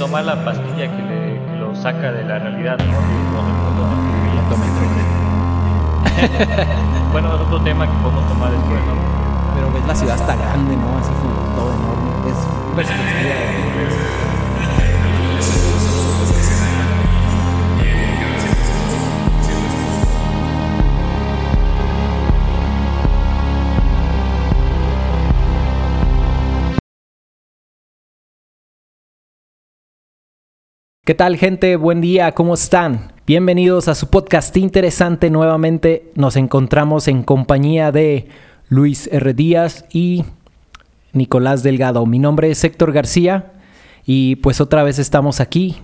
toma la pastilla que, le, que lo saca de la realidad, ¿no? Bueno, es otro tema que podemos tomar después, ¿no? Pero ves la ciudad está grande, ¿no? Así como todo enorme. Es perspectiva ¿Qué tal gente? Buen día, ¿cómo están? Bienvenidos a su podcast interesante. Nuevamente nos encontramos en compañía de Luis R. Díaz y Nicolás Delgado. Mi nombre es Héctor García y pues otra vez estamos aquí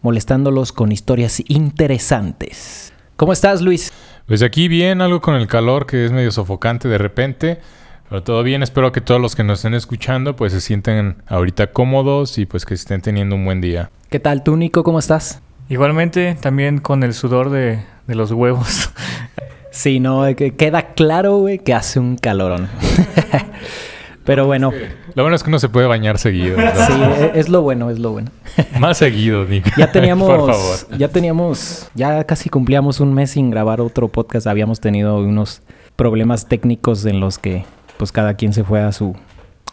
molestándolos con historias interesantes. ¿Cómo estás Luis? Pues aquí bien, algo con el calor que es medio sofocante de repente. Pero todo bien, espero que todos los que nos estén escuchando pues se sienten ahorita cómodos y pues que estén teniendo un buen día. ¿Qué tal tú Nico? ¿Cómo estás? Igualmente, también con el sudor de, de los huevos. Sí, no, eh, que queda claro, güey, que hace un calorón. Pero bueno, Lo bueno es que uno se puede bañar seguido. ¿verdad? sí, e- es lo bueno, es lo bueno. Más seguido, Nick. Ya teníamos, Por favor. ya teníamos, ya casi cumplíamos un mes sin grabar otro podcast. Habíamos tenido unos problemas técnicos en los que, pues, cada quien se fue a su,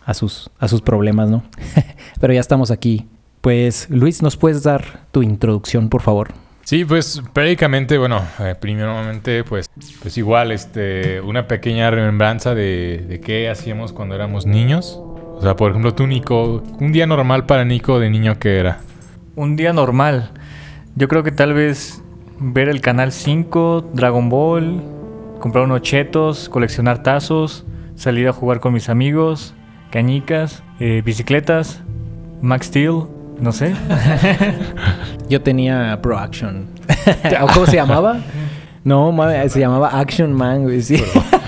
a sus, a sus problemas, ¿no? Pero ya estamos aquí. Pues, Luis, ¿nos puedes dar tu introducción, por favor? Sí, pues prácticamente, bueno, eh, primeramente, pues, pues igual, este, una pequeña remembranza de, de qué hacíamos cuando éramos niños. O sea, por ejemplo, tú, Nico, un día normal para Nico de niño, ¿qué era? Un día normal. Yo creo que tal vez ver el canal 5, Dragon Ball, comprar unos chetos, coleccionar tazos, salir a jugar con mis amigos, cañicas, eh, bicicletas, Max Steel, no sé. Yo tenía Pro Action. ¿O ¿Cómo se llamaba? No, se llamaba Action Man, güey. Sí.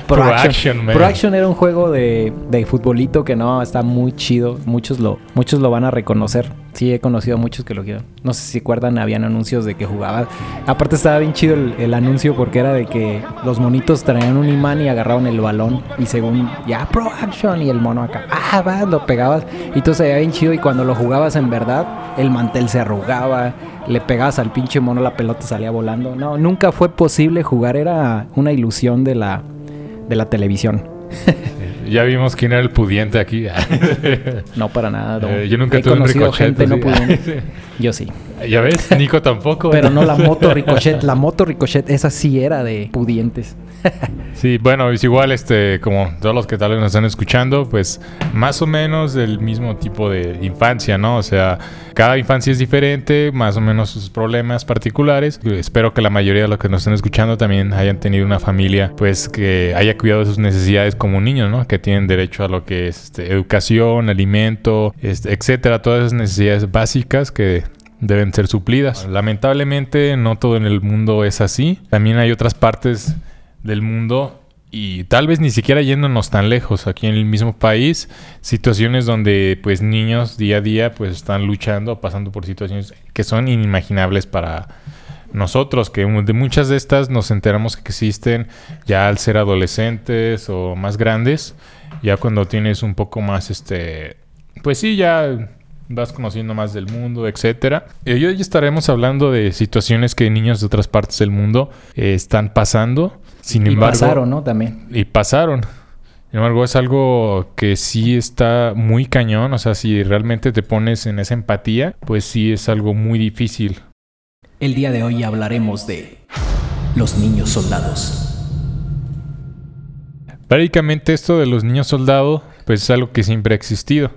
Pro Action Man. Pro Action era un juego de, de futbolito que no, está muy chido. Muchos lo, muchos lo van a reconocer. Sí, he conocido a muchos que lo quieren. No sé si se acuerdan, habían anuncios de que jugaba. Aparte estaba bien chido el, anuncio porque era de que los monitos traían un imán y agarraban el balón. Y según, ya, Pro Action. Y el mono acá, ah, va, lo pegabas. Y todo se bien chido. Y cuando lo jugabas en verdad, el mantel se arrugaba. Le pegabas al pinche mono, la pelota salía volando. No, nunca fue posible jugar. Era una ilusión de la, de la televisión. Ya vimos quién era el pudiente aquí. No para nada. no. Eh, yo nunca He tuve un ricochet, gente no pudiente. Yo sí. ya ves, Nico tampoco. Pero no la moto ricochet. La moto ricochet, esa sí era de pudientes. Sí, bueno, es igual, este, como todos los que tal vez nos están escuchando, pues más o menos del mismo tipo de infancia, ¿no? O sea, cada infancia es diferente, más o menos sus problemas particulares. Espero que la mayoría de los que nos están escuchando también hayan tenido una familia, pues, que haya cuidado de sus necesidades como niños, ¿no? Que tienen derecho a lo que es este, educación, alimento, este, etcétera, todas esas necesidades básicas que deben ser suplidas. Lamentablemente no todo en el mundo es así. También hay otras partes del mundo y tal vez ni siquiera yéndonos tan lejos aquí en el mismo país, situaciones donde pues niños día a día pues están luchando, pasando por situaciones que son inimaginables para nosotros, que de muchas de estas nos enteramos que existen ya al ser adolescentes o más grandes, ya cuando tienes un poco más este pues sí, ya vas conociendo más del mundo, etcétera. Y hoy estaremos hablando de situaciones que niños de otras partes del mundo eh, están pasando. Sin Y embargo, pasaron, ¿no? También. y pasaron. Sin embargo, es algo que sí está muy cañón. O sea, si realmente te pones en esa empatía, pues sí es algo muy difícil. El día de hoy hablaremos de los niños soldados. Prácticamente esto de los niños soldados, pues es algo que siempre ha existido.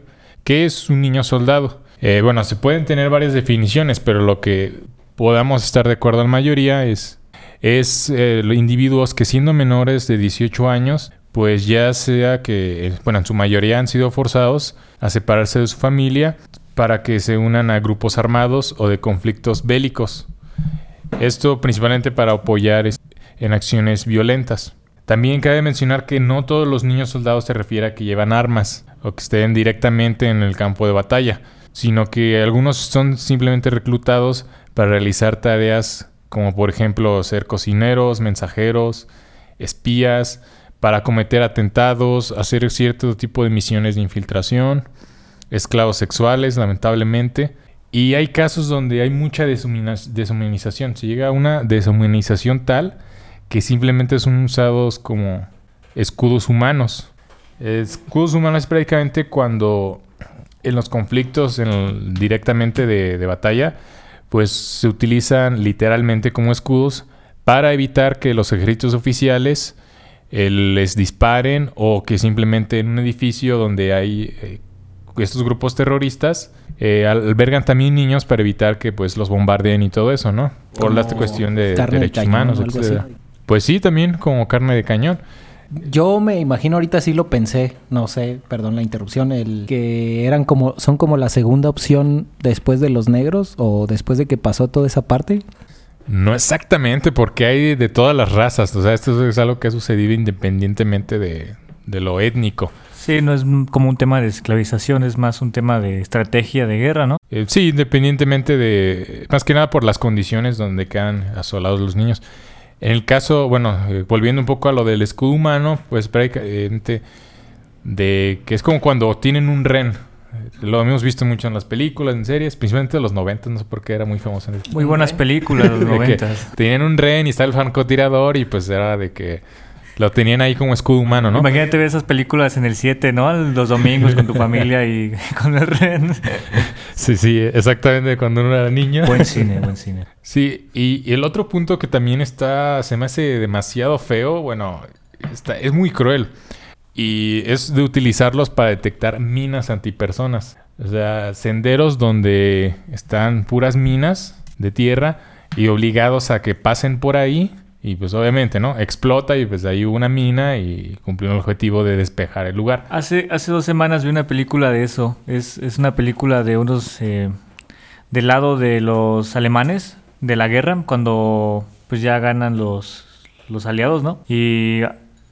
¿Qué es un niño soldado? Eh, bueno, se pueden tener varias definiciones, pero lo que podamos estar de acuerdo en mayoría es, es eh, individuos que siendo menores de 18 años, pues ya sea que, eh, bueno, en su mayoría han sido forzados a separarse de su familia para que se unan a grupos armados o de conflictos bélicos. Esto principalmente para apoyar en acciones violentas. También cabe mencionar que no todos los niños soldados se refiere a que llevan armas o que estén directamente en el campo de batalla, sino que algunos son simplemente reclutados para realizar tareas como por ejemplo ser cocineros, mensajeros, espías, para cometer atentados, hacer cierto tipo de misiones de infiltración, esclavos sexuales, lamentablemente. Y hay casos donde hay mucha deshumanización. Se llega a una deshumanización tal que simplemente son usados como escudos humanos. Escudos humanos es prácticamente cuando en los conflictos directamente de, batalla, pues se utilizan literalmente como escudos para evitar que los ejércitos oficiales eh, les disparen o que simplemente en un edificio donde hay eh, estos grupos terroristas eh, albergan también niños para evitar que pues los bombardeen y todo eso, ¿no? Por la cuestión de derechos humanos, Pues sí, también como carne de cañón. Yo me imagino ahorita sí lo pensé, no sé, perdón la interrupción, el que eran como son como la segunda opción después de los negros o después de que pasó toda esa parte. No exactamente, porque hay de todas las razas, o sea, esto es algo que ha sucedido independientemente de, de lo étnico. Sí, no es como un tema de esclavización, es más un tema de estrategia de guerra, ¿no? Eh, sí, independientemente de, más que nada por las condiciones donde quedan asolados los niños. En el caso, bueno, eh, volviendo un poco a lo del escudo humano, pues prácticamente de que es como cuando tienen un ren. Eh, lo hemos visto mucho en las películas, en series, principalmente de los 90, no sé por qué era muy famoso. En el... Muy buenas películas de los 90. Tenían un ren y está el francotirador y pues era de que lo tenían ahí como escudo humano, ¿no? Imagínate ver esas películas en el 7, ¿no? Los domingos con tu familia y con el ren. Sí, sí, exactamente, cuando uno era niño. Buen cine, buen cine. Sí, y, el otro punto que también está, se me hace demasiado feo, bueno, está, es muy cruel. Y es de utilizarlos para detectar minas antipersonas. O sea, senderos donde están puras minas de tierra y obligados a que pasen por ahí y pues obviamente, ¿no? Explota y pues ahí hubo una mina y cumplió el objetivo de despejar el lugar. Hace, hace dos semanas vi una película de eso. Es, una película de unos... Eh, del lado de los alemanes de la guerra, cuando pues ya ganan los, los aliados, ¿no? Y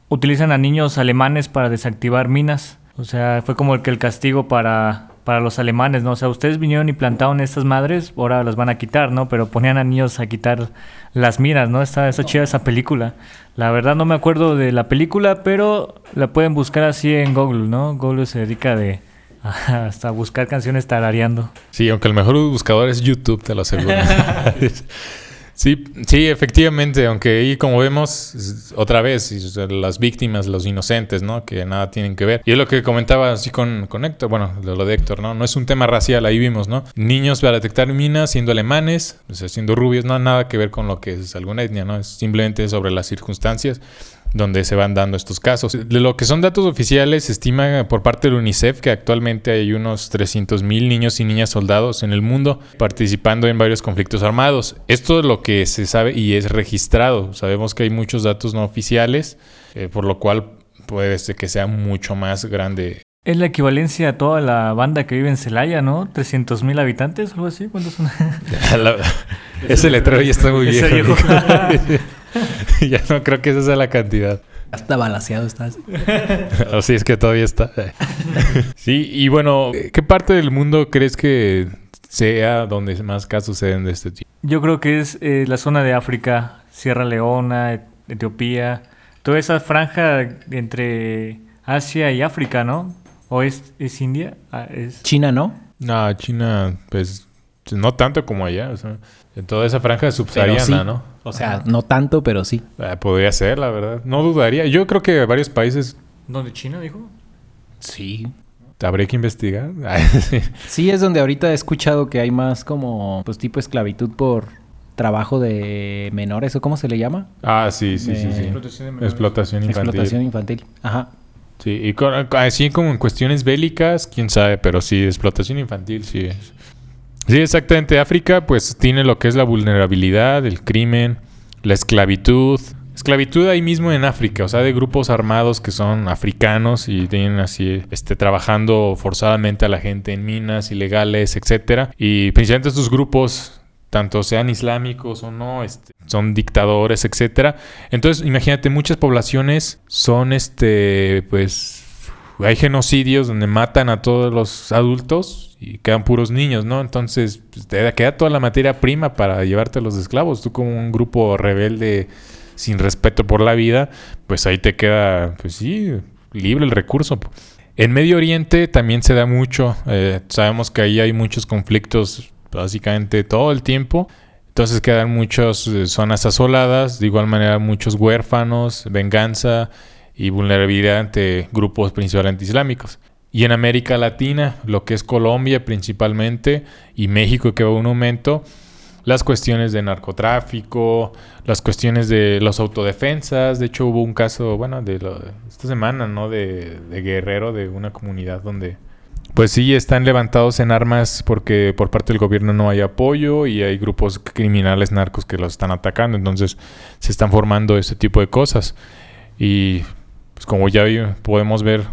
utilizan a niños alemanes para desactivar minas. O sea, fue como el que el castigo para para los alemanes, ¿no? O sea, ustedes vinieron y plantaron estas madres, ahora las van a quitar, ¿no? Pero ponían a niños a quitar las minas, ¿no? Está, está chida esa película. La verdad no me acuerdo de la película, pero la pueden buscar así en Google, ¿no? Google se dedica de hasta buscar canciones tarareando. Sí, aunque el mejor buscador es YouTube, te lo aseguro. Sí, sí, efectivamente, aunque ahí como vemos otra vez las víctimas, los inocentes, ¿no? Que nada tienen que ver. Y es lo que comentaba así con, con Héctor, bueno, lo de Héctor, ¿no? No es un tema racial, ahí vimos, ¿no? Niños para detectar minas siendo alemanes, o sea, siendo rubios, no nada que ver con lo que es alguna etnia, ¿no? Es simplemente sobre las circunstancias donde se van dando estos casos. De lo que son datos oficiales, se estima por parte del UNICEF que actualmente hay unos 300.000 niños y niñas soldados en el mundo participando en varios conflictos armados. Esto es lo que se sabe y es registrado. Sabemos que hay muchos datos no oficiales, eh, por lo cual puede ser que sea mucho más grande. Es la equivalencia a toda la banda que vive en Celaya, ¿no? 300.000 habitantes, algo así. ¿Cuántos son? ese letrero ya está muy viejo. ya no creo que esa sea la cantidad. Hasta balaseado estás. o sí, es que todavía está. sí, y bueno, ¿qué parte del mundo crees que sea donde más casos se den de este tipo? Yo creo que es eh, la zona de África, Sierra Leona, Etiopía, toda esa franja entre Asia y África, ¿no? ¿O es, es India? Ah, es... China, ¿no? No, China, pues no tanto como allá. O sea, en toda esa franja subsahariana, ¿no? O sea, no tanto, pero sí. Eh, podría ser, la verdad. No dudaría. Yo creo que varios países. ¿Dónde China dijo? Sí. Habría que investigar. sí, es donde ahorita he escuchado que hay más como, pues, tipo esclavitud por trabajo de menores, ¿o cómo se le llama? Ah, sí, sí, sí, sí. Explotación, explotación infantil. Explotación infantil. Ajá. Sí, y así como en cuestiones bélicas, quién sabe, pero sí, explotación infantil sí es. Sí, exactamente. África pues tiene lo que es la vulnerabilidad, el crimen, la esclavitud. Esclavitud ahí mismo en África, o sea, de grupos armados que son africanos y tienen así, este, trabajando forzadamente a la gente en minas ilegales, etcétera. Y principalmente estos grupos, tanto sean islámicos o no, este, son dictadores, etcétera. Entonces, imagínate, muchas poblaciones son, este, pues, hay genocidios donde matan a todos los adultos y quedan puros niños, ¿no? Entonces, pues, te queda toda la materia prima para llevarte a los esclavos. Tú como un grupo rebelde sin respeto por la vida, pues ahí te queda, pues sí, libre el recurso. En Medio Oriente también se da mucho. Eh, sabemos que ahí hay muchos conflictos básicamente todo el tiempo. Entonces quedan muchas eh, zonas asoladas, de igual manera muchos huérfanos, venganza y vulnerabilidad ante grupos principalmente islámicos. Y en América Latina, lo que es Colombia principalmente y México que va un aumento, las cuestiones de narcotráfico, las cuestiones de los autodefensas. De hecho hubo un caso, bueno, de esta semana, ¿no? De, de Guerrero, de una comunidad donde pues sí, están levantados en armas porque por parte del gobierno no hay apoyo y hay grupos criminales narcos que los están atacando. Entonces se están formando ese tipo de cosas. Y pues como ya podemos ver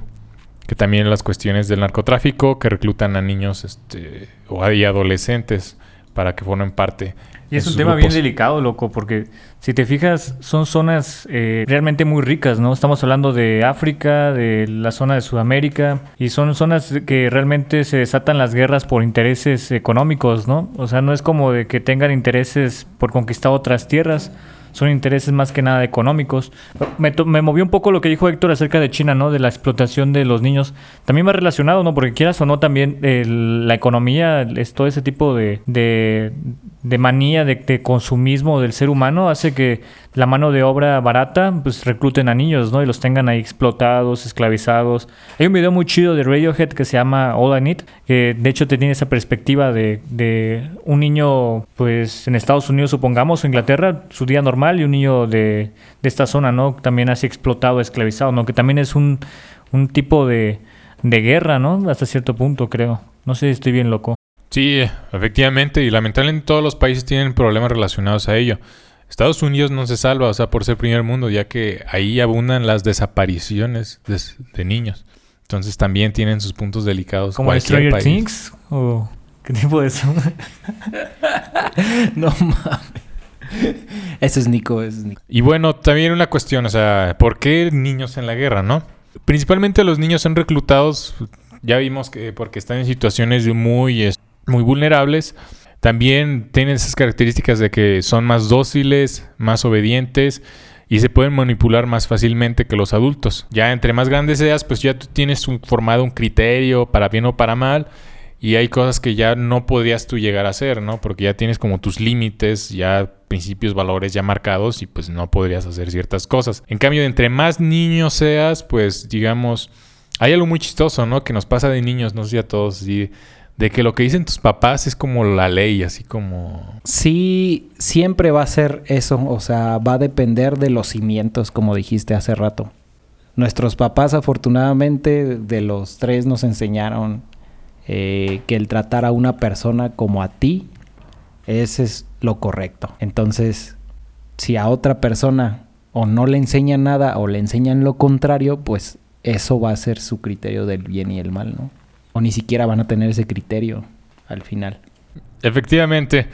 que también las cuestiones del narcotráfico que reclutan a niños este, o a adolescentes para que formen parte y es un tema bien delicado, loco, porque si te fijas, son zonas eh, realmente muy ricas, ¿no? Estamos hablando de África, de la zona de Sudamérica, y son zonas que realmente se desatan las guerras por intereses económicos, ¿no? O sea, no es como de que tengan intereses por conquistar otras tierras, son intereses más que nada económicos. Me, me, movió un poco lo que dijo Héctor acerca de China, ¿no? De la explotación de los niños. También va relacionado, ¿no? Porque quieras o no, también la economía, es todo ese tipo de, de, de manía, de, de, consumismo del ser humano hace que la mano de obra barata, pues recluten a niños, ¿no? Y los tengan ahí explotados, esclavizados. Hay un video muy chido de Radiohead que se llama All I Need, que de hecho te tiene esa perspectiva de, de un niño, pues en Estados Unidos, supongamos, o Inglaterra, su día normal, y un niño de, de esta zona, ¿no? También así explotado, esclavizado, ¿no? Que también es un, un tipo de, de guerra, ¿no? Hasta cierto punto, creo. No sé si estoy bien loco. Sí, efectivamente, y lamentablemente todos los países tienen problemas relacionados a ello. Estados Unidos no se salva, o sea, por ser primer mundo, ya que ahí abundan las desapariciones de, niños. Entonces también tienen sus puntos delicados. ¿Como Stranger Things? ¿O qué tipo de eso? no mames. Ese es Nico, ese es Nico. Y bueno, también una cuestión, o sea, ¿por qué niños en la guerra, no? Principalmente los niños son reclutados, ya vimos que porque están en situaciones muy, muy vulnerables también tienen esas características de que son más dóciles, más obedientes y se pueden manipular más fácilmente que los adultos. Ya entre más grandes seas, pues ya tú tienes formado un criterio para bien o para mal y hay cosas que ya no podrías tú llegar a hacer, ¿no? Porque ya tienes como tus límites, ya principios, valores ya marcados y pues no podrías hacer ciertas cosas. En cambio, entre más niño seas, pues digamos, hay algo muy chistoso, ¿no? Que nos pasa de niños, no sé si a todos, sí de que lo que dicen tus papás es como la ley, así como... Sí, siempre va a ser eso, o sea, va a depender de los cimientos, como dijiste hace rato. Nuestros papás, afortunadamente, de los tres nos enseñaron eh, que el tratar a una persona como a ti, ese es lo correcto. Entonces, si a otra persona o no le enseñan nada o le enseñan lo contrario, pues eso va a ser su criterio del bien y el mal, ¿no? O ni siquiera van a tener ese criterio al final. Efectivamente.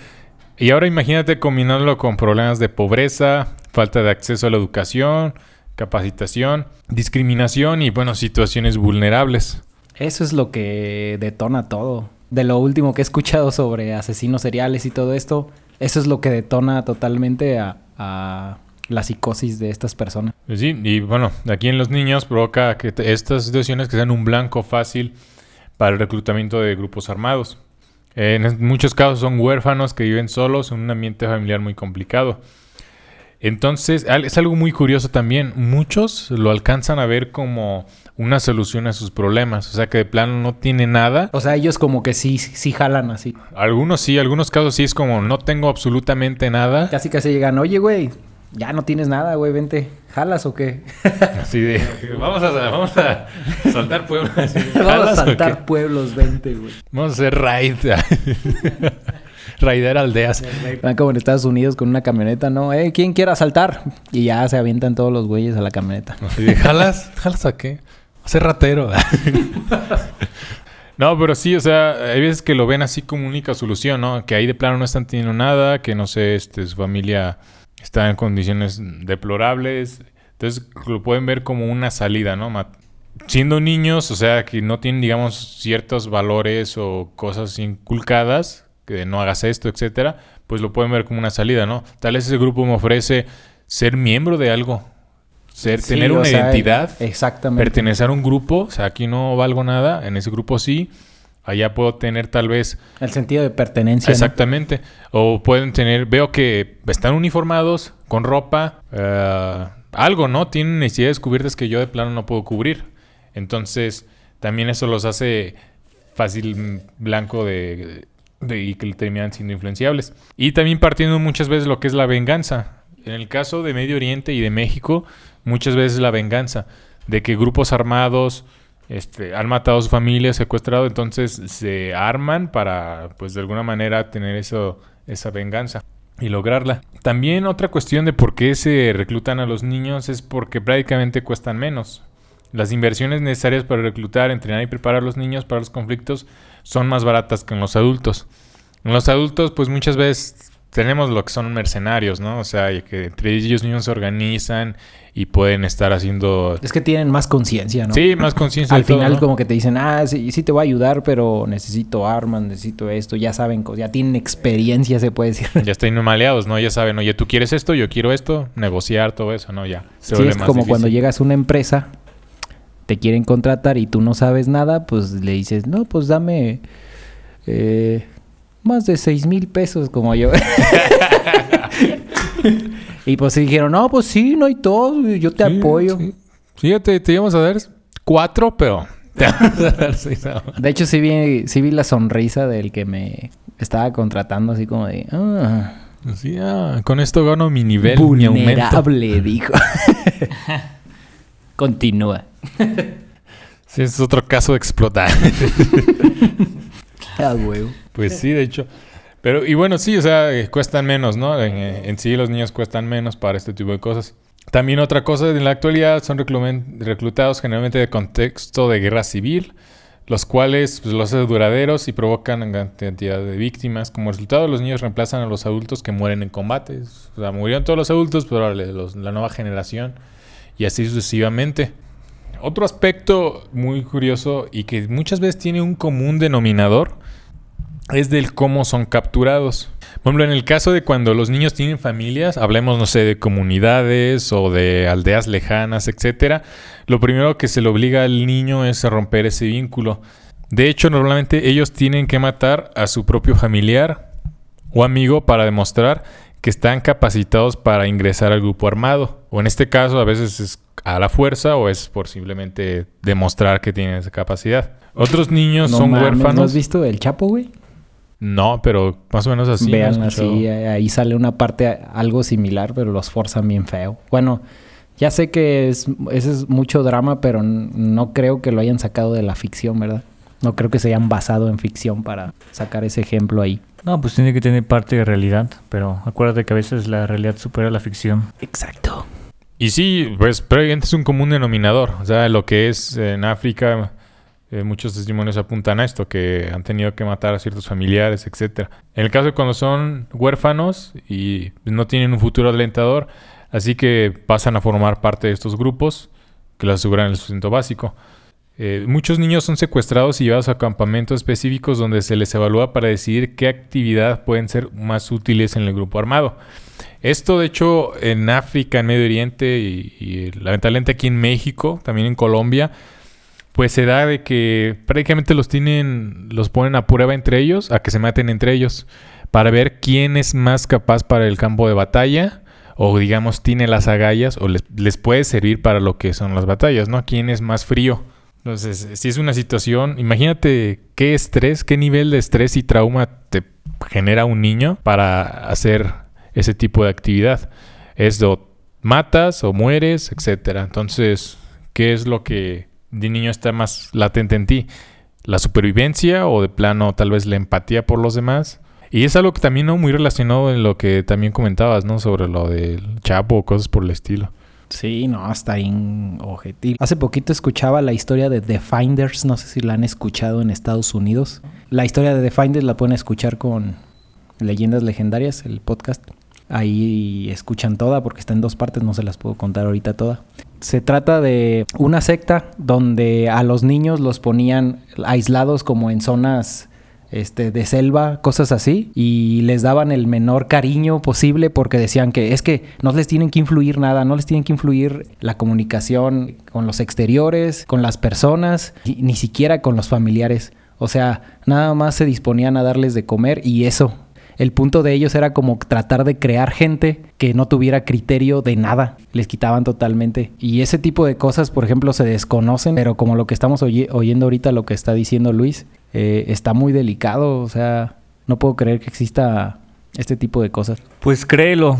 Y ahora imagínate combinándolo con problemas de pobreza, falta de acceso a la educación, capacitación, discriminación y, bueno, situaciones vulnerables. Eso es lo que detona todo. De lo último que he escuchado sobre asesinos seriales y todo esto, eso es lo que detona totalmente a, a la psicosis de estas personas. Sí, y bueno, aquí en los niños provoca que estas situaciones que sean un blanco fácil para el reclutamiento de grupos armados. En muchos casos son huérfanos que viven solos en un ambiente familiar muy complicado. Entonces, es algo muy curioso también. Muchos lo alcanzan a ver como una solución a sus problemas. O sea, que de plano no tiene nada. O sea, ellos como que sí, sí jalan así. Algunos sí, algunos casos sí es como no tengo absolutamente nada. Casi casi llegan, oye, güey, ya no tienes nada, güey, vente. ¿Jalas o qué? Así de, vamos a, vamos a saltar pueblos. vamos a saltar pueblos, vente, güey. Vamos a hacer raid. Raider aldeas. Van como en Estados Unidos con una camioneta, ¿no? Eh, ¿quién quiere asaltar? Y ya se avientan todos los güeyes a la camioneta. ¿Jalas? ¿Jalas a qué? A ser ratero. No, pero sí, o sea, hay veces que lo ven así como única solución, ¿no? Que ahí de plano no están teniendo nada, que no sé, este, su familia está en condiciones deplorables. Entonces lo pueden ver como una salida, ¿no? Siendo niños, o sea, que no tienen, digamos, ciertos valores o cosas inculcadas, que no hagas esto, etcétera, pues lo pueden ver como una salida, ¿no? Tal vez ese grupo me ofrece ser miembro de algo, ser, tener una identidad, exactamente. pertenecer a un grupo, o sea, aquí no valgo nada, en ese grupo sí, Allá puedo tener tal vez... El sentido de pertenencia. ¿no? Exactamente. O pueden tener, veo que están uniformados, con ropa, eh, algo, ¿no? Tienen necesidades cubiertas que yo de plano no puedo cubrir. Entonces, también eso los hace fácil blanco de, de- y que terminan siendo influenciables. Y también partiendo muchas veces lo que es la venganza. En el caso de Medio Oriente y de México, muchas veces la venganza de que grupos armados este, han matado a su familia, secuestrado, entonces se arman para, pues de alguna manera, tener eso, esa venganza y lograrla. También otra cuestión de por qué se reclutan a los niños es porque prácticamente cuestan menos. Las inversiones necesarias para reclutar, entrenar y preparar a los niños para los conflictos son más baratas que en los adultos. En los adultos, pues muchas veces tenemos lo que son mercenarios, ¿no? O sea, que entre ellos mismos se organizan y pueden estar haciendo... Es que tienen más conciencia, ¿no? Sí, más conciencia. Al todo, final ¿no? como que te dicen, ah, sí, sí te voy a ayudar, pero necesito armas, necesito esto. Ya saben, ya tienen experiencia, se puede decir. Ya están maleados, ¿no? Ya saben, oye, tú quieres esto, yo quiero esto, negociar todo eso, ¿no? Ya. se Sí, es más como cuando llegas a una empresa, te quieren contratar y tú no sabes nada, pues le dices, no, pues dame eh, más de seis mil pesos como yo. y pues sí dijeron, no, pues sí, no hay todo, yo te Sí, apoyo. sí. Fíjate, te íbamos a dar cuatro, pero... te vamos a dar seis ahora. De hecho, sí vi, sí vi la sonrisa del que me estaba contratando, así como de, ah, Sí, ah, con esto gano mi nivel, mi vulnerable, dijo. Continúa. Sí, es otro caso de explotar. Ah, huevo. Pues sí, de hecho. Pero, y bueno, sí, o sea, eh, cuestan menos, ¿no? En, eh, en sí los niños cuestan menos para este tipo de cosas. También otra cosa, en la actualidad son reclutados generalmente de contexto de guerra civil, los cuales pues, los hacen duraderos y provocan cantidad de víctimas. Como resultado, los niños reemplazan a los adultos que mueren en combates. O sea, murieron todos los adultos, pero la nueva generación y así sucesivamente. Otro aspecto muy curioso y que muchas veces tiene un común denominador es del cómo son capturados. Por ejemplo, en el caso de cuando los niños tienen familias, hablemos, no sé, de comunidades o de aldeas lejanas, etcétera, lo primero que se le obliga al niño es a romper ese vínculo. De hecho, normalmente ellos tienen que matar a su propio familiar o amigo para demostrar que están capacitados para ingresar al grupo armado. O en este caso, a veces es a la fuerza o es por simplemente demostrar que tienen esa capacidad. Otros niños No son mames, ¿No huérfanos. has visto el Chapo, güey? No, pero más o menos así. Vean así, ahí sale una parte algo similar, pero los forzan bien feo. Bueno, ya sé que es, ese es mucho drama, pero no creo que lo hayan sacado de la ficción, ¿verdad? No creo que se hayan basado en ficción para sacar ese ejemplo ahí. No, pues tiene que tener parte de realidad, pero acuérdate que a veces la realidad supera la ficción. Exacto. Y sí, pues prácticamente es un común denominador. O sea, lo que es en África, eh, muchos testimonios apuntan a esto, que han tenido que matar a ciertos familiares, etcétera. En el caso de cuando son huérfanos y no tienen un futuro alentador, así que pasan a formar parte de estos grupos que les aseguran el sustento básico. Eh, muchos niños son secuestrados y llevados a campamentos específicos donde se les evalúa para decidir qué actividad pueden ser más útiles en el grupo armado. Esto, de hecho, en África, en Medio Oriente y lamentablemente aquí en México, también en Colombia, pues se da de que prácticamente los tienen, los ponen a prueba entre ellos, a que se maten entre ellos, para ver quién es más capaz para el campo de batalla, o digamos tiene las agallas, o les, les puede servir para lo que son las batallas, ¿no? ¿Quién es más frío? Entonces, si es una situación, imagínate qué estrés, qué nivel de estrés y trauma te genera un niño para hacer ese tipo de actividad. Es o matas o mueres, etcétera. Entonces, ¿qué es lo que de niño está más latente en ti? ¿La supervivencia o de plano tal vez la empatía por los demás? Y es algo que también no muy relacionado en lo que también comentabas, ¿no? Sobre lo del Chapo o cosas por el estilo. Sí, no, está objetivo. Hace poquito escuchaba la historia de The Finders, no sé si la han escuchado en Estados Unidos. La historia de The Finders la pueden escuchar con Leyendas Legendarias, el podcast. Ahí escuchan toda porque está en dos partes, no se las puedo contar ahorita toda. Se trata de una secta donde a los niños los ponían aislados como en zonas este, de selva, cosas así, y les daban el menor cariño posible porque decían que es que no les tienen que influir nada, no les tienen que influir la comunicación con los exteriores, con las personas, ni siquiera con los familiares. O sea, nada más se disponían a darles de comer y eso. El punto de ellos era como tratar de crear gente que no tuviera criterio de nada. Les quitaban totalmente. Y ese tipo de cosas, por ejemplo, se desconocen, pero como lo que estamos oye- oyendo ahorita, lo que está diciendo Luis, eh, está muy delicado. O sea, no puedo creer que exista este tipo de cosas. Pues créelo.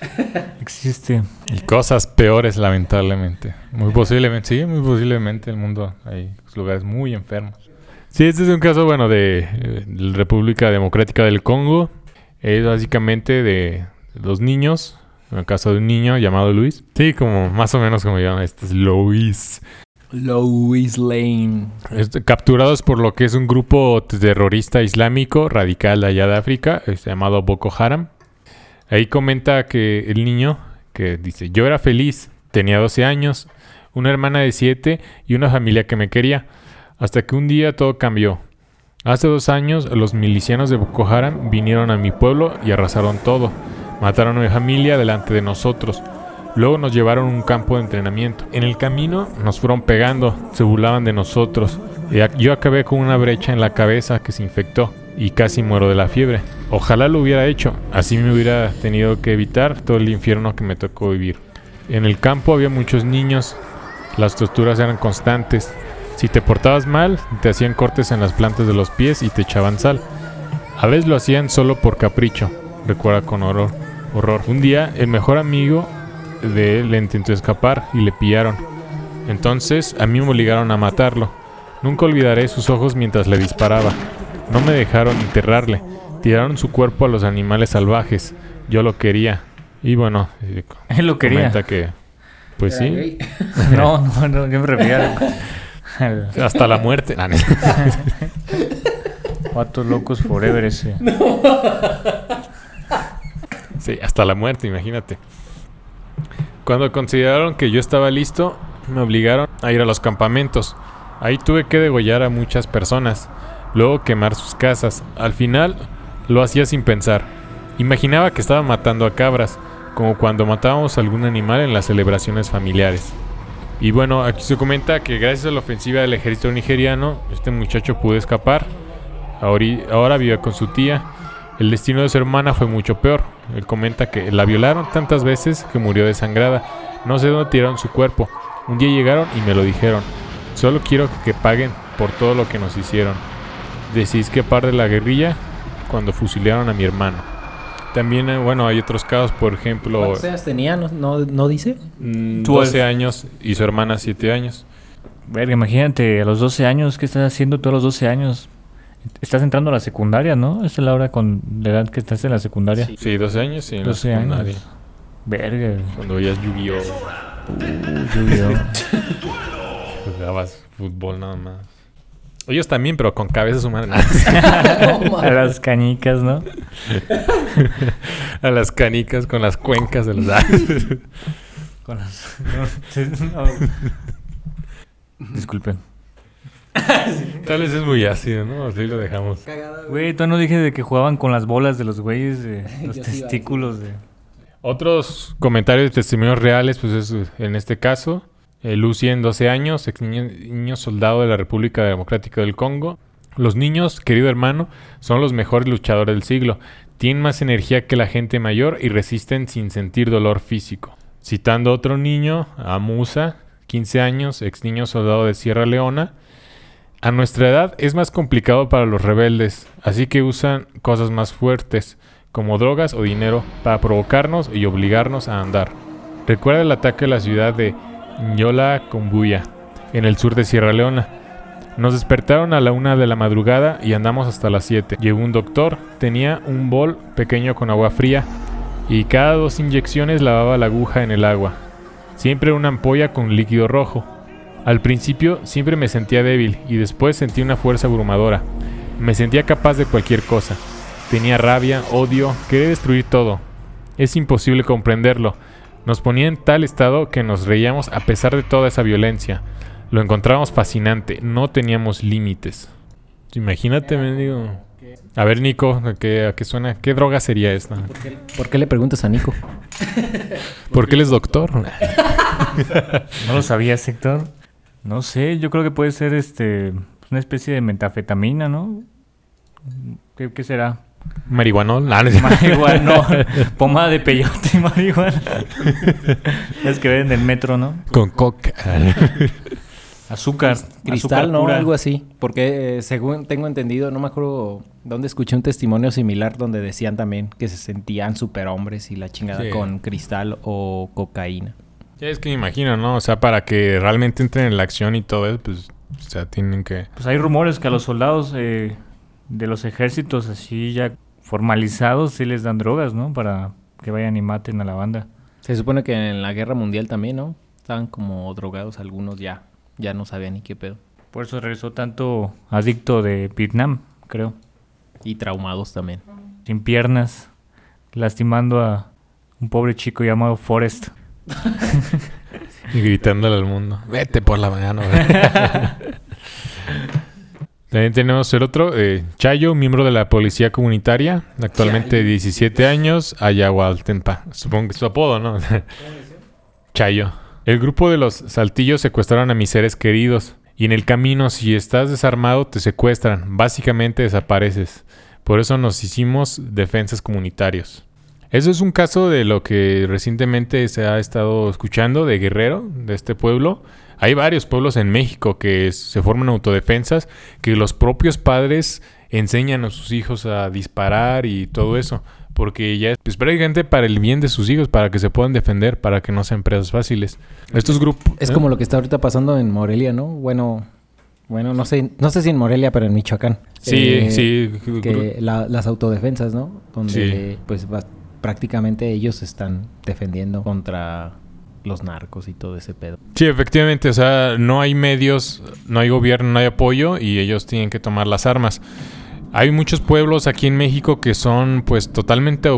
Existe. Y cosas peores, lamentablemente. Muy posiblemente, sí, muy posiblemente el mundo hay lugares muy enfermos. Sí, este es un caso, bueno, de, eh, República Democrática del Congo. Es básicamente de los niños, en el caso de un niño llamado Luis. Sí, como más o menos como llaman, este es Luis. Louis Lane. Este, capturados por lo que es un grupo terrorista islámico radical de allá de África, este, llamado Boko Haram. Ahí comenta que el niño, que dice, yo era feliz, tenía 12 años, una hermana de 7 y una familia que me quería, hasta que un día todo cambió. Hace dos años los milicianos de Boko Haram vinieron a mi pueblo y arrasaron todo. Mataron a mi familia delante de nosotros. Luego nos llevaron a un campo de entrenamiento. En el camino nos fueron pegando, se burlaban de nosotros. Yo acabé con una brecha en la cabeza que se infectó y casi muero de la fiebre. Ojalá lo hubiera hecho, así me hubiera tenido que evitar todo el infierno que me tocó vivir. En el campo había muchos niños, las torturas eran constantes. Si te portabas mal, te hacían cortes en las plantas de los pies y te echaban sal. A veces lo hacían solo por capricho, recuerda con horror. horror. Un día, el mejor amigo de él le intentó escapar y le pillaron. Entonces, a mí me obligaron a matarlo. Nunca olvidaré sus ojos mientras le disparaba. No me dejaron enterrarle. Tiraron su cuerpo a los animales salvajes. Yo lo quería. Y bueno, eh, Él lo quería. comenta que... Pues sí, No, no, no, yo me refería hasta la muerte. Vatos Locos Forever ese. Sí, hasta la muerte, imagínate. Cuando consideraron que yo estaba listo, me obligaron a ir a los campamentos. Ahí tuve que degollar a muchas personas, luego quemar sus casas. Al final, lo hacía sin pensar. Imaginaba que estaba matando a cabras, como cuando matábamos a algún animal en las celebraciones familiares. Y bueno, aquí se comenta que gracias a la ofensiva del ejército nigeriano, este muchacho pudo escapar. Ahora vive con su tía. El destino de su hermana fue mucho peor. Él comenta que la violaron tantas veces que murió desangrada. No sé dónde tiraron su cuerpo. Un día llegaron y me lo dijeron. Solo quiero que paguen por todo lo que nos hicieron. Decís que par de la guerrilla cuando fusilaron a mi hermano. También, eh, bueno, hay otros casos, por ejemplo, ¿Cuántos años tenía? ¿No, no, no dice? mm, Tú 12 has- años y su hermana 7 años. Verga, imagínate, a los 12 años, ¿qué estás haciendo tú a los 12 años? Estás entrando a la secundaria, ¿no? Esa es la hora con la edad que estás en la secundaria. Sí, 12 años y en la 12 años. secundaria. Verga. Cuando veías Yu-Gi-Oh! Yu-Gi-Oh. Jugabas fútbol nada más. Ellos también, pero con cabezas humanas. a las canicas, ¿no? a las canicas con las cuencas de los Con las... no, Disculpen. Tal vez es muy ácido, ¿no? Así lo dejamos. Güey, tú no dije de que jugaban con las bolas de los güeyes, de los testículos de... Otros comentarios de testimonios reales, pues es en este caso, eh, Lucien, 12 años, ex niño, soldado de la República Democrática del Congo. Los niños, querido hermano, son los mejores luchadores del siglo. Tienen más energía que la gente mayor y resisten sin sentir dolor físico. Citando otro niño, a Musa, 15 años, ex niño soldado de Sierra Leona. A nuestra edad es más complicado para los rebeldes, así que usan cosas más fuertes, como drogas o dinero, para provocarnos y obligarnos a andar. Recuerda el ataque a la ciudad de Nyola Kumbuya, en el sur de Sierra Leona. Nos despertaron a la una de la madrugada y andamos hasta las 7. Llegó un doctor, tenía un bol pequeño con agua fría y cada dos inyecciones lavaba la aguja en el agua. Siempre una ampolla con líquido rojo. Al principio siempre me sentía débil y después sentí una fuerza abrumadora. Me sentía capaz de cualquier cosa. Tenía rabia, odio, quería destruir todo. Es imposible comprenderlo. Nos ponía en tal estado que nos reíamos a pesar de toda esa violencia. Lo encontrábamos fascinante, no teníamos límites. Imagínate, me digo. A ver, Nico, ¿a qué, a qué suena? ¿Qué droga sería esta? ¿Por qué le preguntas a Nico? Porque él es doctor. ¿No lo sabías, Héctor? No sé, yo creo que puede ser este... una especie de metafetamina, ¿no? ¿Qué, qué será? Marihuanol. Ah, no es-. Pomada de peyote y marihuana. es que ven en el metro, ¿no? Con coca. Azúcar. Cristal, azúcar ¿no? Algo así. Porque eh, según tengo entendido, no me acuerdo dónde escuché un testimonio similar donde decían también que se sentían superhombres y la chingada Sí. con cristal o cocaína. Ya es que me imagino, ¿no? O sea, para que realmente entren en la acción y todo eso, pues, o sea, tienen que... Pues hay rumores que a los soldados eh, de los ejércitos así ya formalizados sí les dan drogas, ¿no? Para que vayan y maten a la banda. Se supone que en la guerra mundial también, ¿no? Estaban como drogados algunos ya. Ya no sabían ni qué pedo. Por eso regresó tanto adicto de Vietnam, creo. Y traumados también. Sin piernas, lastimando a un pobre chico llamado Forrest. Y gritándole al mundo. Vete por la mañana. güey". También tenemos el otro, eh, Chayo, miembro de la policía comunitaria, actualmente Chayo. 17 años, Ayahualtempa. Supongo que es su apodo, ¿no? Chayo. El grupo de los saltillos secuestraron a mis seres queridos. Y en el camino, si estás desarmado, te secuestran. Básicamente desapareces. Por eso nos hicimos defensas comunitarios. Eso es un caso de lo que recientemente se ha estado escuchando de Guerrero, de este pueblo. Hay varios pueblos en México que se forman autodefensas, que los propios padres enseñan a sus hijos a disparar y todo eso. Porque ya es pues, prácticamente para el bien de sus hijos, para que se puedan defender, para que no sean presas fáciles. Estos grupos... Es ¿eh? como lo que está ahorita pasando en Morelia, ¿no? Bueno, bueno, no sé, no sé si en Morelia, pero en Michoacán. Sí, Eh, sí. Que la- las autodefensas, ¿no? Donde Sí. pues va- prácticamente ellos se están defendiendo contra los narcos y todo ese pedo. Sí, efectivamente, o sea, no hay medios, no hay gobierno, no hay apoyo y ellos tienen que tomar las armas. Hay muchos pueblos aquí en México que son pues totalmente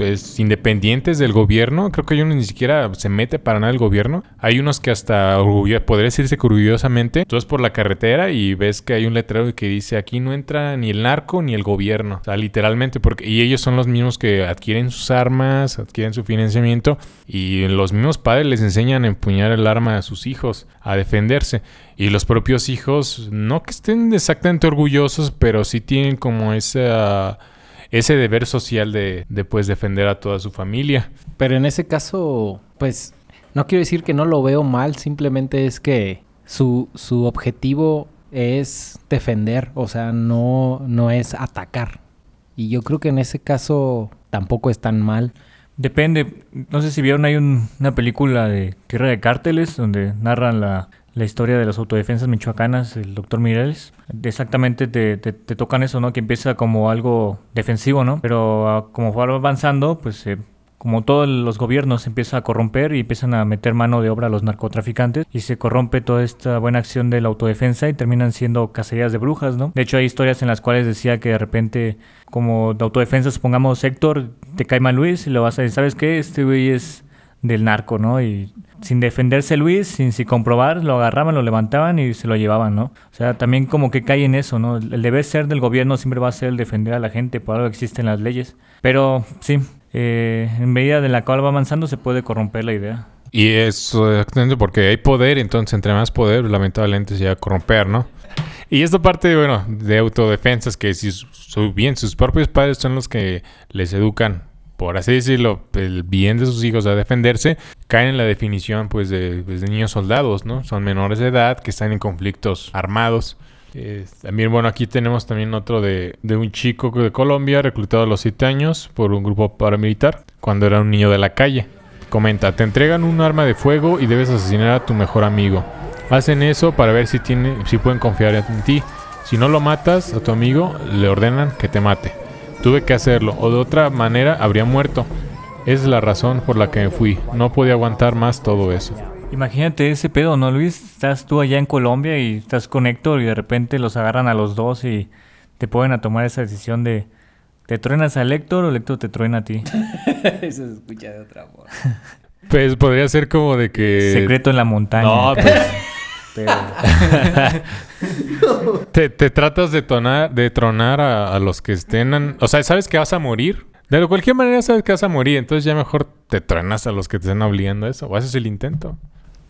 pues, independientes del gobierno. Creo que hay uno ni siquiera se mete para nada el gobierno. Hay unos que hasta podría decirse que orgullosamente tú vas por la carretera y ves que hay un letrero que dice aquí no entra ni el narco ni el gobierno. O sea, literalmente porque y ellos son los mismos que adquieren sus armas, adquieren su financiamiento y los mismos padres les enseñan a empuñar el arma a sus hijos, a defenderse. Y los propios hijos, no que estén exactamente orgullosos, pero sí tienen como esa, ese deber social de, de pues defender a toda su familia. Pero en ese caso, pues, no quiero decir que no lo veo mal, simplemente es que su, su objetivo es defender, o sea, no, no es atacar. Y yo creo que en ese caso tampoco es tan mal. Depende, no sé si vieron, hay un- una película de Tierra de Cárteles donde narran la, la historia de las autodefensas michoacanas, el doctor Mireles. Exactamente te, te- te tocan eso, ¿no? Que empieza como algo defensivo, ¿no? Pero ah, como va avanzando, pues eh, como todos los gobiernos empieza a corromper y empiezan a meter mano de obra a los narcotraficantes y se corrompe toda esta buena acción de la autodefensa y terminan siendo cacerías de brujas, ¿no? De hecho hay historias en las cuales decía que de repente como de autodefensa, supongamos Héctor, te cae mal Luis y lo vas a decir, ¿sabes qué? Este güey es del narco, ¿no? Y sin defenderse Luis, sin, sin comprobar, lo agarraban, lo levantaban y se lo llevaban, ¿no? O sea, también como que cae en eso, ¿no? El deber ser del gobierno siempre va a ser el defender a la gente, por algo existen las leyes. Pero sí, eh, en medida de la cual va avanzando se puede corromper la idea. Y eso exactamente porque hay poder, entonces entre más poder, lamentablemente se llega a corromper, ¿no? Y esta parte, bueno, de autodefensas, que si su- bien sus propios padres son los que les educan, por así decirlo, el bien de sus hijos a defenderse, caen en la definición, pues, de, pues, niños soldados, ¿no? Son menores de edad que están en conflictos armados. Eh, también, bueno, aquí tenemos también otro de, de un chico de Colombia reclutado a los 7 años por un grupo paramilitar cuando era un niño de la calle. Comenta, te entregan un arma de fuego y debes asesinar a tu mejor amigo. Hacen eso para ver si, tiene, si pueden confiar en ti. Si no lo matas a tu amigo, le ordenan que te mate. Tuve que hacerlo, o de otra manera habría muerto. Esa es la razón por la que me fui. No podía aguantar más todo eso. Imagínate ese pedo, ¿no, Luis? Estás tú allá en Colombia y estás con Héctor y de repente los agarran a los dos y te ponen a tomar esa decisión de ¿te truenas a Héctor o Héctor te truena a ti? Eso se escucha de otra forma. Pues podría ser como de que... Secreto en la montaña. No, pues Pero- te, te tratas de, tonar, de tronar a, a los que estén... an- O sea, sabes que vas a morir. De cualquier manera sabes que vas a morir. Entonces ya mejor te truenas a los que te estén obligando a eso. O haces el intento.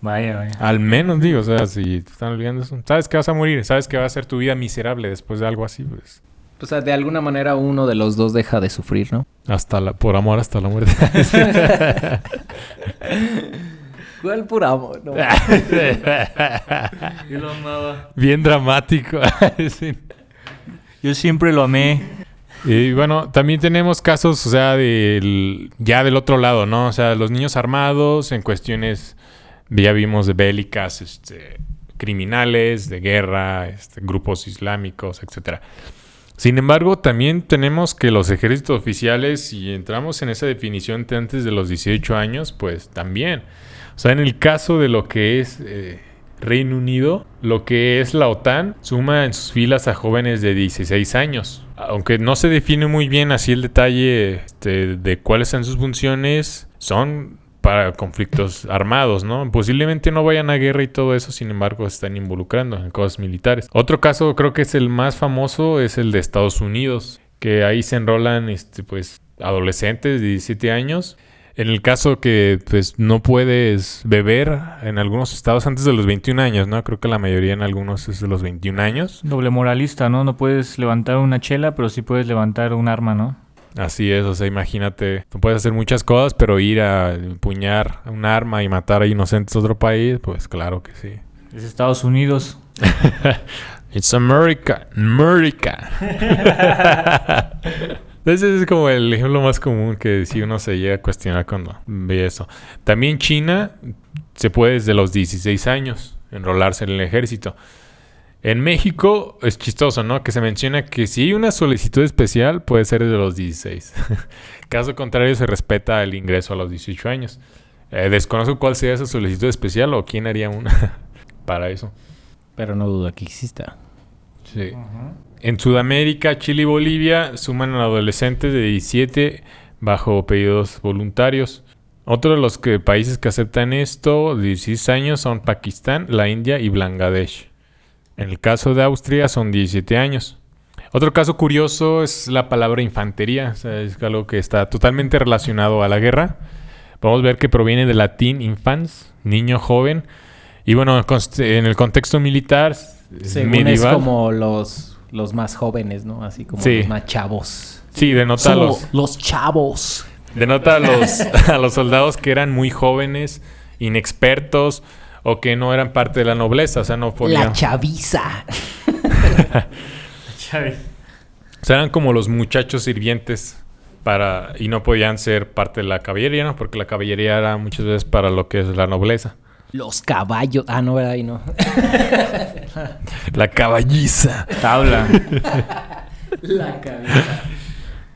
Vaya, vaya. Al menos, digo, o sea, si te están olvidando eso. Sabes que vas a morir, sabes que va a ser tu vida miserable después de algo así, pues. O sea, de alguna manera uno de los dos deja de sufrir, ¿no? Hasta la, por amor hasta la muerte. ¿Cuál por amor? No. Yo lo amaba. Bien dramático. Sí. Yo siempre lo amé. Y bueno, también tenemos casos, o sea, del, ya del otro lado, ¿no? O sea, los niños armados en cuestiones, ya vimos de bélicas, este, criminales, de guerra, este, grupos islámicos, etcétera. Sin embargo, también tenemos que los ejércitos oficiales, si entramos en esa definición de antes de los 18 años, pues también. O sea, en el caso de lo que es eh, Reino Unido, lo que es la OTAN, suma en sus filas a jóvenes de 16 años. Aunque no se define muy bien así el detalle este, de cuáles son sus funciones, son para conflictos armados, ¿no? Posiblemente no vayan a guerra y todo eso, sin embargo, se están involucrando en cosas militares. Otro caso, creo que es el más famoso, es el de Estados Unidos, que ahí se enrolan, este, pues, adolescentes de 17 años. En el caso que, pues, no puedes beber en algunos estados antes de los 21 años, ¿no? Creo que la mayoría en algunos es de los 21 años. Doble moralista, ¿no? No puedes levantar una chela, pero sí puedes levantar un arma, ¿no? Así es, o sea, imagínate, tú puedes hacer muchas cosas, pero ir a empuñar un arma y matar a inocentes de otro país, pues claro que sí. Es Estados Unidos. It's America, America. Ese es como el ejemplo más común que si uno se llega a cuestionar cuando ve eso. También China se puede desde los 16 años enrolarse en el ejército. En México es chistoso, ¿no? Que se menciona que si hay una solicitud especial puede ser desde los 16. Caso contrario se respeta el ingreso a los 18 años. Eh, desconozco cuál sea esa solicitud especial o quién haría una para eso. Pero no dudo que exista. Sí. En Sudamérica, Chile y Bolivia suman a adolescentes de 17 bajo pedidos voluntarios. Otro de los que, países que aceptan esto de 16 años son Pakistán, la India y Bangladesh. En el caso de Austria son 17 años. Otro caso curioso es la palabra infantería, o sea, es algo que está totalmente relacionado a la guerra. Podemos ver que proviene del latín infans, niño joven. Y bueno, en el contexto militar Según medieval, es como los, los más jóvenes, ¿no? Así como Sí. los más chavos. sí, denota los, los chavos. denota a los, a los soldados que eran muy jóvenes, inexpertos o que no eran parte de la nobleza, o sea, no La ponían... chaviza. O sea, eran como los muchachos sirvientes para y no podían ser parte de la caballería, ¿no? Porque la caballería era muchas veces para lo que es la nobleza. Los caballos. Ah, no, ¿verdad? Ahí no. La caballiza. Tabla. La.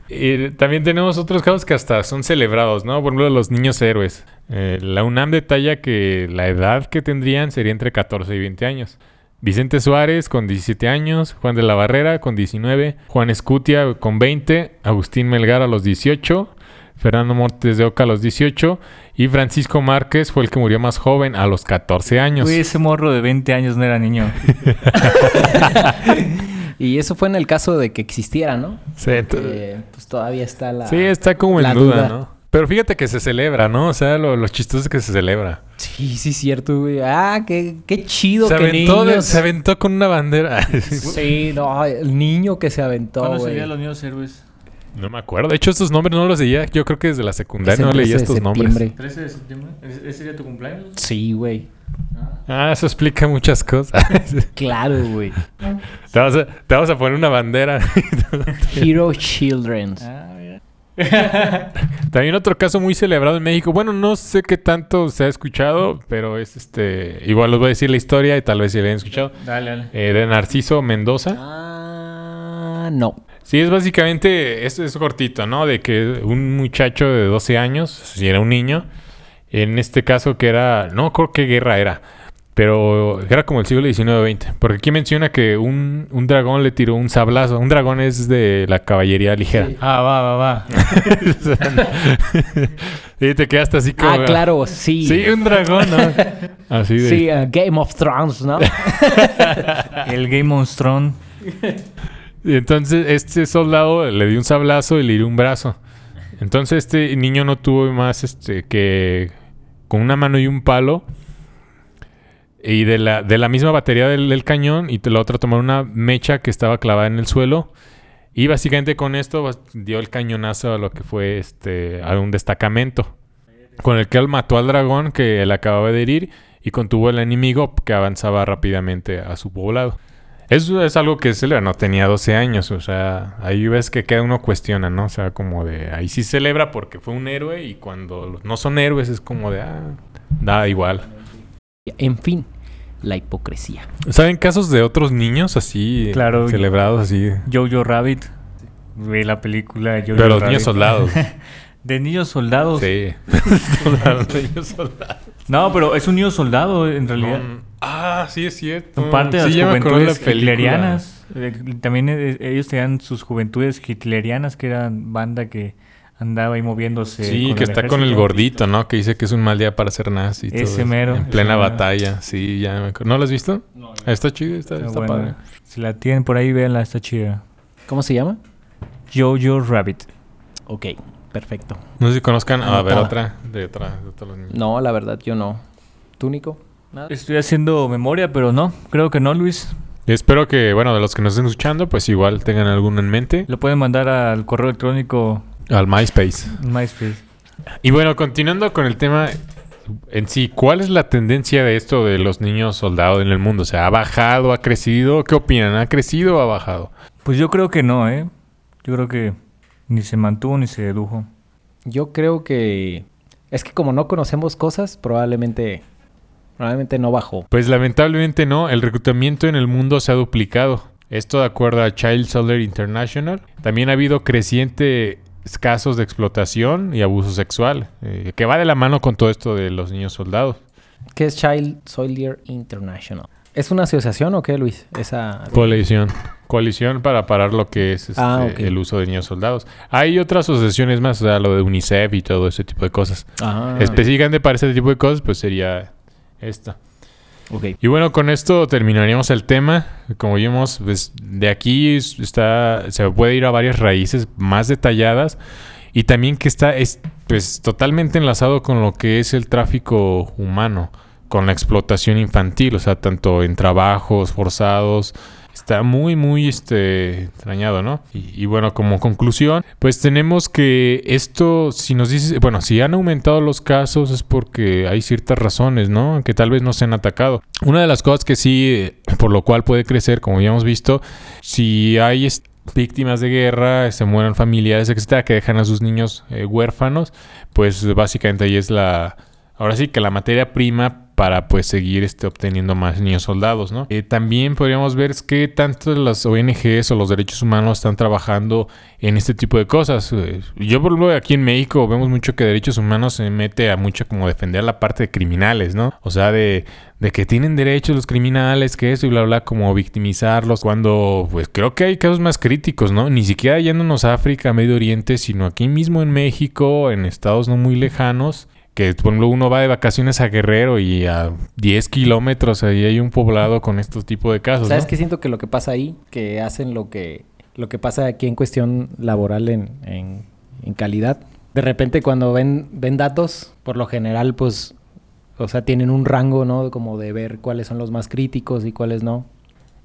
Y también tenemos otros casos que hasta son celebrados, ¿no? Por ejemplo, los niños héroes. Eh, la UNAM detalla que la edad que tendrían sería entre 14 y 20 años. Vicente Suárez con 17 años, Juan de la Barrera con 19, Juan Escutia con 20, Agustín Melgar a los 18, Fernando Montes de Oca a los 18 y Francisco Márquez fue el que murió más joven a los 14 años. Güey, ese morro de 20 años no era niño. Y eso fue en el caso de que existiera, ¿no? Sí, Eh, pues todavía está la... sí, está como en duda, duda. ¿no? Pero fíjate que se celebra, ¿no? O sea, lo, lo chistoso es que se celebra. Sí, sí, cierto, güey. Ah, qué, qué chido Se que aventó, de- niños... se aventó con una bandera. Sí, no, el niño que se aventó, ¿Cuándo güey. serían los niños héroes? No me acuerdo. De hecho, estos nombres no los leía. Yo creo que desde la secundaria no leía 13 de estos nombres. septiembre. 13 de septiembre. ¿Ese sería tu cumpleaños? Sí, güey. Ah, eso explica muchas cosas. Claro, güey. te, vas a, te vas a poner una bandera. Hero Children's. Ah, mira. También otro caso muy celebrado en México. Bueno, no sé qué tanto se ha escuchado, pero es este. Igual les voy a decir la historia y tal vez si la hayan escuchado. Dale, dale. Eh, de Narciso Mendoza. Ah, no. Sí, es básicamente, esto es cortito, ¿no? De que un muchacho de 12 años, si era un niño, en este caso que era, no creo qué guerra era, pero era como el siglo XIX-XX, porque aquí menciona que un, un dragón le tiró un sablazo, un dragón es de la caballería ligera. Sí. Ah, va, va, va. y te quedaste así como... Ah, claro, sí. Sí, un dragón, ¿no? Así de... Sí, uh, Game of Thrones, ¿no? El Game of Thrones. Entonces este soldado le dio un sablazo y le dio un brazo. Entonces este niño no tuvo más este que con una mano y un palo y de la, de la misma batería del, cañón y la otra tomaron una mecha que estaba clavada en el suelo. Y básicamente con esto pues, dio el cañonazo a lo que fue este a un destacamento. Con el que él mató al dragón que él acababa de herir y contuvo al enemigo que avanzaba rápidamente a su poblado. Eso es algo que celebra, no tenía 12 años, o sea, ahí ves que cada uno cuestiona, ¿no? O sea, como de, ahí sí celebra porque fue un héroe y cuando no son héroes es como de, ah, da igual. En fin, la hipocresía. ¿Saben casos de otros niños así Claro. celebrados así? Jojo Rabbit. Vi la película Jojo De los niños soldados. de niños soldados. sí. Soldados, niños soldados. No, pero es un niño soldado en realidad. No, ah, sí es cierto. Son parte de Sí, las la juventudes hitlerianas. Eh, También eh, ellos tenían sus juventudes hitlerianas, que eran banda que andaba ahí moviéndose. Sí, con que el está con el gordito, ¿no? Que dice que es un mal día para ser nazi. y todo Ese eso. mero, En ese plena mero. batalla. Sí, ya me acuerdo. ¿No lo has visto? Está chido, está, Está está buena. padre. Si la tienen por ahí, véanla, está chida. ¿Cómo se llama? Jojo Rabbit. Ok, perfecto. No sé si conozcan. a ver, otra. De otra. De otros niños. No, la verdad, yo no. ¿Tú, Nico? Nada. Estoy haciendo memoria, pero no, creo que no, Luis. Y espero que, bueno, de los que nos estén escuchando, pues igual tengan alguno en mente. Lo pueden mandar al correo electrónico Al MySpace. MySpace. Y bueno, continuando con el tema en sí, ¿cuál es la tendencia de esto de los niños soldados en el mundo? O sea, ¿ha bajado, ha crecido? ¿Qué opinan? ¿Ha crecido o ha bajado? Pues yo creo que no, ¿eh? Yo creo que ni se mantuvo ni se dedujo. Yo creo que... Es que como no conocemos cosas, probablemente... Probablemente no bajó. Pues lamentablemente no, el reclutamiento en el mundo se ha duplicado. Esto de acuerdo a Child Soldier International. También ha habido crecientes casos de explotación y abuso sexual, eh, que va de la mano con todo esto de los niños soldados. ¿Qué es Child Soldier International? ¿Es una asociación o qué, Luis? Esa... Coalición. Coalición para parar lo que es este, Ah, ok. el uso de niños soldados. Hay otras asociaciones más, o sea, lo de UNICEF y todo ese tipo de cosas. Ah, Específicamente para ese tipo de cosas, pues sería esta. ok. Y bueno, con esto terminaríamos el tema. Como vimos, pues de aquí es- está, se puede ir a varias raíces más detalladas y también que está es, pues totalmente enlazado con lo que es el tráfico humano, con la explotación infantil, o sea, tanto en trabajos forzados. Está muy, muy este, extrañado, ¿no? Y, bueno, como conclusión, pues tenemos que esto, si nos dices, bueno, si han aumentado los casos es porque hay ciertas razones, ¿no? Que tal vez no se han atacado. Una de las cosas que sí, eh, por lo cual puede crecer, como ya hemos visto, si hay víctimas de guerra, se mueren familiares, etcétera, que dejan a sus niños eh, huérfanos, pues básicamente ahí es la, ahora sí que la materia prima para pues seguir este, obteniendo más niños soldados, ¿no? Eh, también podríamos ver que tanto las ONGs o los derechos humanos están trabajando en este tipo de cosas. Eh, Yo por ejemplo aquí en México vemos mucho que derechos humanos se mete a mucho como defender la parte de criminales, ¿no? O sea, de, de que tienen derechos los criminales, que eso y bla, bla, como victimizarlos, cuando pues creo que hay casos más críticos, ¿no? Ni siquiera yéndonos a África, Medio Oriente, sino aquí mismo en México, en estados no muy lejanos, que por ejemplo uno va de vacaciones a Guerrero y a 10 kilómetros ahí hay un poblado con estos tipos de casos, ¿Sabes ¿no? qué siento que lo que pasa ahí? Que hacen lo que, lo que pasa aquí en cuestión laboral en, en, en calidad. De repente cuando ven, ven datos, por lo general, pues, o sea, tienen un rango, ¿no? Como de ver cuáles son los más críticos y cuáles no.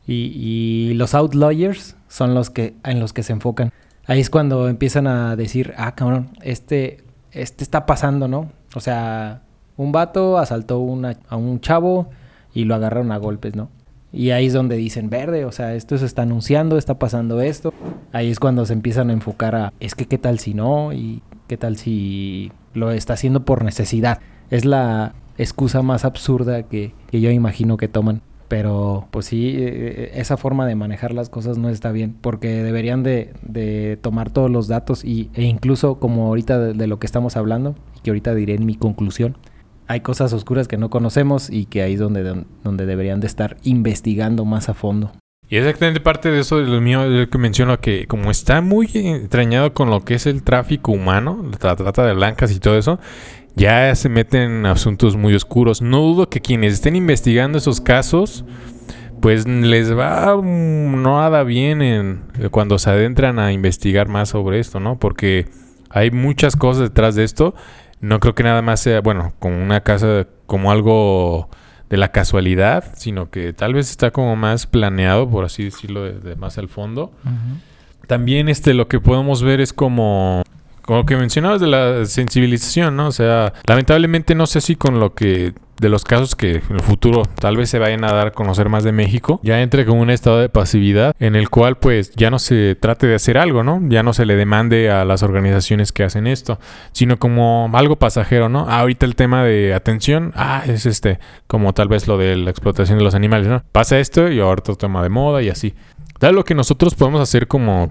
Y, y los outliers son los que, en los que se enfocan. Ahí es cuando empiezan a decir, ah, cabrón, este, este está pasando, ¿no? O sea, un vato asaltó una- a un chavo y lo agarraron a golpes, ¿no? Y ahí es donde dicen, verde, o sea, esto se está anunciando, está pasando esto. Ahí es cuando se empiezan a enfocar a, es que qué tal si no y qué tal si lo está haciendo por necesidad. Es la excusa más absurda que, que yo imagino que toman. Pero pues sí, eh, esa forma de manejar las cosas no está bien, porque deberían de, de tomar todos los datos y, e incluso como ahorita de, lo que estamos hablando, que ahorita diré en mi conclusión, hay cosas oscuras que no conocemos y que ahí es donde, donde deberían de estar investigando más a fondo. Y exactamente parte de eso de lo mío, de lo que menciono, que como está muy entrañado con lo que es el tráfico humano, la trata de blancas y todo eso, ya se meten en asuntos muy oscuros. No dudo que quienes estén investigando esos casos, pues les va mm, no nada bien en, cuando se adentran a investigar más sobre esto, ¿no? Porque hay muchas cosas detrás de esto. No creo que nada más sea, bueno, como una casa, como algo de la casualidad, sino que tal vez está como más planeado, por así decirlo, de, de más al fondo. También este, lo que podemos ver es como como que mencionabas de la sensibilización, ¿no? O sea, lamentablemente no sé si con lo que de los casos que en el futuro tal vez se vayan a dar a conocer más de México, ya entre como un estado de pasividad en el cual pues ya no se trate de hacer algo, ¿no? Ya no se le demande a las organizaciones que hacen esto, sino como algo pasajero, ¿no? Ah, ahorita el tema de atención, ah, es este, como tal vez lo de la explotación de los animales, ¿no? Pasa esto y ahora otro tema de moda y así. Da lo que nosotros podemos hacer como,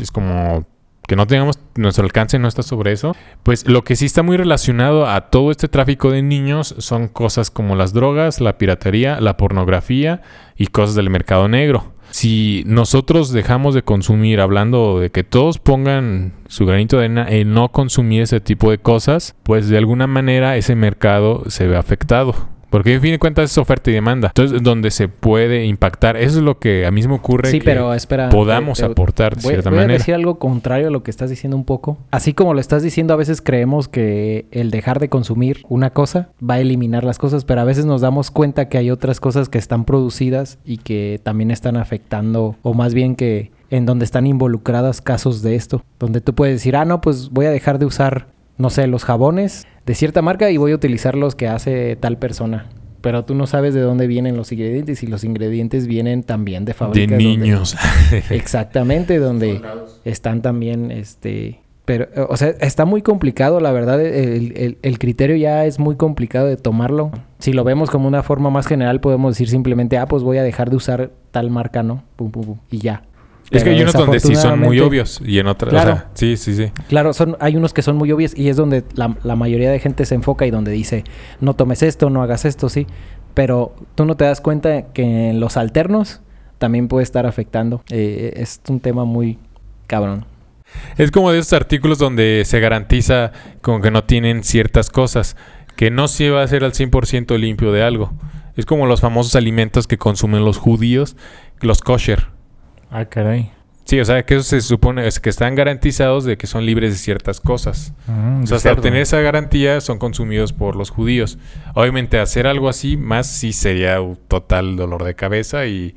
es como que no tengamos nuestro alcance no está sobre eso, pues lo que sí está muy relacionado a todo este tráfico de niños son cosas como las drogas, la piratería, la pornografía y cosas del mercado negro. Si nosotros dejamos de consumir, hablando de que todos pongan su granito de arena en no consumir ese tipo de cosas, pues de alguna manera ese mercado se ve afectado. Porque en fin de cuentas es oferta y demanda. Entonces, donde se puede impactar. Eso es lo que a mí me ocurre. Sí, que pero espera. Podamos aportar de voy, cierta voy manera. a decir algo contrario a lo que estás diciendo un poco. Así como lo estás diciendo, a veces creemos que el dejar de consumir una cosa va a eliminar las cosas, pero a veces nos damos cuenta que hay otras cosas que están producidas y que también están afectando, o más bien que en donde están involucradas casos de esto. Donde tú puedes decir, ah, no, pues voy a dejar de usar, no sé, los jabones de cierta marca y voy a utilizar los que hace tal persona. Pero tú no sabes de dónde vienen los ingredientes y los ingredientes vienen también de De fábricas. donde- niños. exactamente, donde están también, este... Pero, o sea, está muy complicado, la verdad, el, el- el criterio ya es muy complicado de tomarlo. Si lo vemos como una forma más general, podemos decir simplemente, ah, pues voy a dejar de usar tal marca, ¿no? Pum, pum, pum, y ya. Es que hay unos donde sí son muy obvios y en otras. Claro. O sea, sí, sí, sí. Claro, son, hay unos que son muy obvios y es donde la, la mayoría de gente se enfoca y donde dice, no tomes esto, no hagas esto, sí. Pero tú no te das cuenta que en los alternos también puede estar afectando. Eh, es un tema muy cabrón. Es como de esos artículos donde se garantiza como que no tienen ciertas cosas, que no se va a hacer al 100% limpio de algo. Es como los famosos alimentos que consumen los judíos, los kosher. Ah, caray. Sí, o sea, que eso se supone es que están garantizados de que son libres de ciertas cosas. Mm, O sea, hasta obtener esa garantía son consumidos por los judíos. Obviamente hacer algo así más sí sería un total dolor de cabeza y,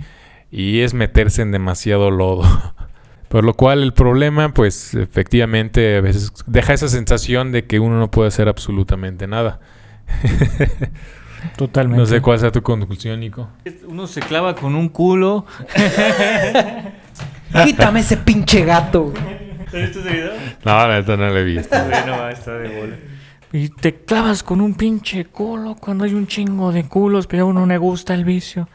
y es meterse en demasiado lodo. Por lo cual el problema, pues efectivamente a veces deja esa sensación de que uno no puede hacer absolutamente nada. Totalmente. no sé cuál sea tu conclusión, Nico. Uno se clava con un culo. Quítame ese pinche gato. ¿Has visto ese video? No, la neta no lo he visto. Bueno, va, está de bola. Y te clavas con un pinche culo cuando hay un chingo de culos, pero a uno le gusta el vicio.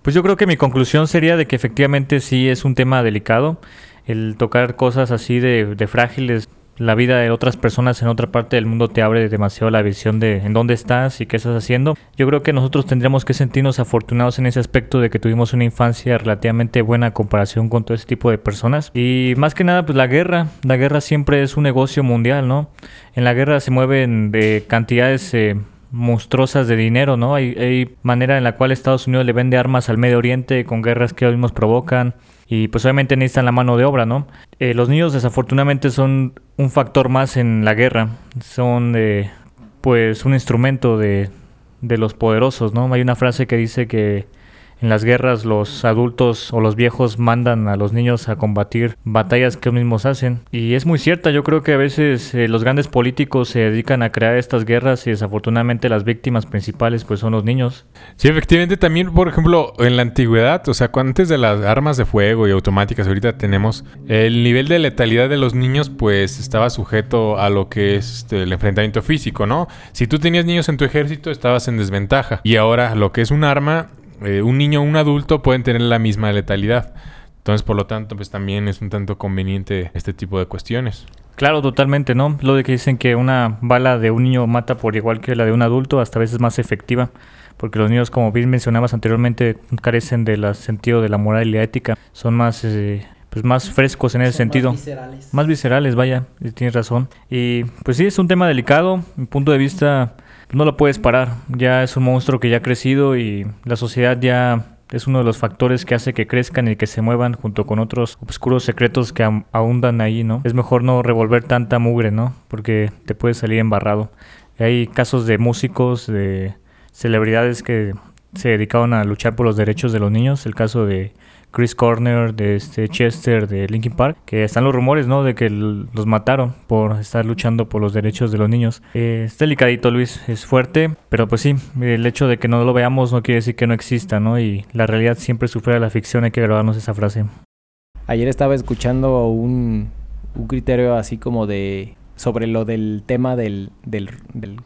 Pues yo creo que mi conclusión sería de que efectivamente sí es un tema delicado. El tocar cosas así de, de frágiles, la vida de otras personas en otra parte del mundo te abre demasiado la visión de en dónde estás y qué estás haciendo. Yo creo que nosotros tendríamos que sentirnos afortunados en ese aspecto de que tuvimos una infancia relativamente buena a comparación con todo ese tipo de personas. Y más que nada, pues la guerra. La guerra siempre es un negocio mundial, ¿no? En la guerra se mueven de cantidades eh, monstruosas de dinero, ¿no? Hay, hay manera en la cual Estados Unidos le vende armas al Medio Oriente con guerras que ellos mismos provocan. Y pues obviamente necesitan la mano de obra, ¿no? Eh, los niños desafortunadamente son un factor más en la guerra. Son eh, pues un instrumento de, de los poderosos, ¿no? Hay una frase que dice que en las guerras los adultos o los viejos mandan a los niños a combatir batallas que ellos mismos hacen. Y es muy cierta, yo creo que a veces eh, los grandes políticos se dedican a crear estas guerras y desafortunadamente las víctimas principales pues son los niños. Sí, efectivamente, también, por ejemplo, en la antigüedad, o sea, antes de las armas de fuego y automáticas, ahorita tenemos el nivel de letalidad de los niños, pues estaba sujeto a lo que es este, el enfrentamiento físico, ¿no? Si tú tenías niños en tu ejército, estabas en desventaja. Y ahora, lo que es un arma, eh, un niño o un adulto pueden tener la misma letalidad. Entonces, por lo tanto, pues también es un tanto conveniente este tipo de cuestiones. Claro, totalmente, ¿no? Lo de que dicen que una bala de un niño mata por igual que la de un adulto, hasta a veces más efectiva, porque los niños, como bien mencionabas anteriormente, carecen del sentido de la moral y la ética, son más, eh, pues más frescos en ese sentido. Más viscerales, vaya, y tienes razón. Y pues sí, es un tema delicado, mi punto de vista no lo puedes parar, ya es un monstruo que ya ha crecido y la sociedad ya es uno de los factores que hace que crezcan y que se muevan junto con otros oscuros secretos que ahondan ahí, ¿no? Es mejor no revolver tanta mugre, ¿no? Porque te puedes salir embarrado. Hay casos de músicos, de celebridades que se dedicaban a luchar por los derechos de los niños. El caso de Chris Corner, de este Chester, de Linkin Park, que están los rumores, ¿no? De que los mataron por estar luchando por los derechos de los niños. Eh, es delicadito, Luis, es fuerte, pero pues sí, el hecho de que no lo veamos no quiere decir que no exista, ¿no? Y la realidad siempre supera la ficción, hay que grabarnos esa frase. Ayer estaba escuchando un, un criterio así como de sobre lo del tema del, del,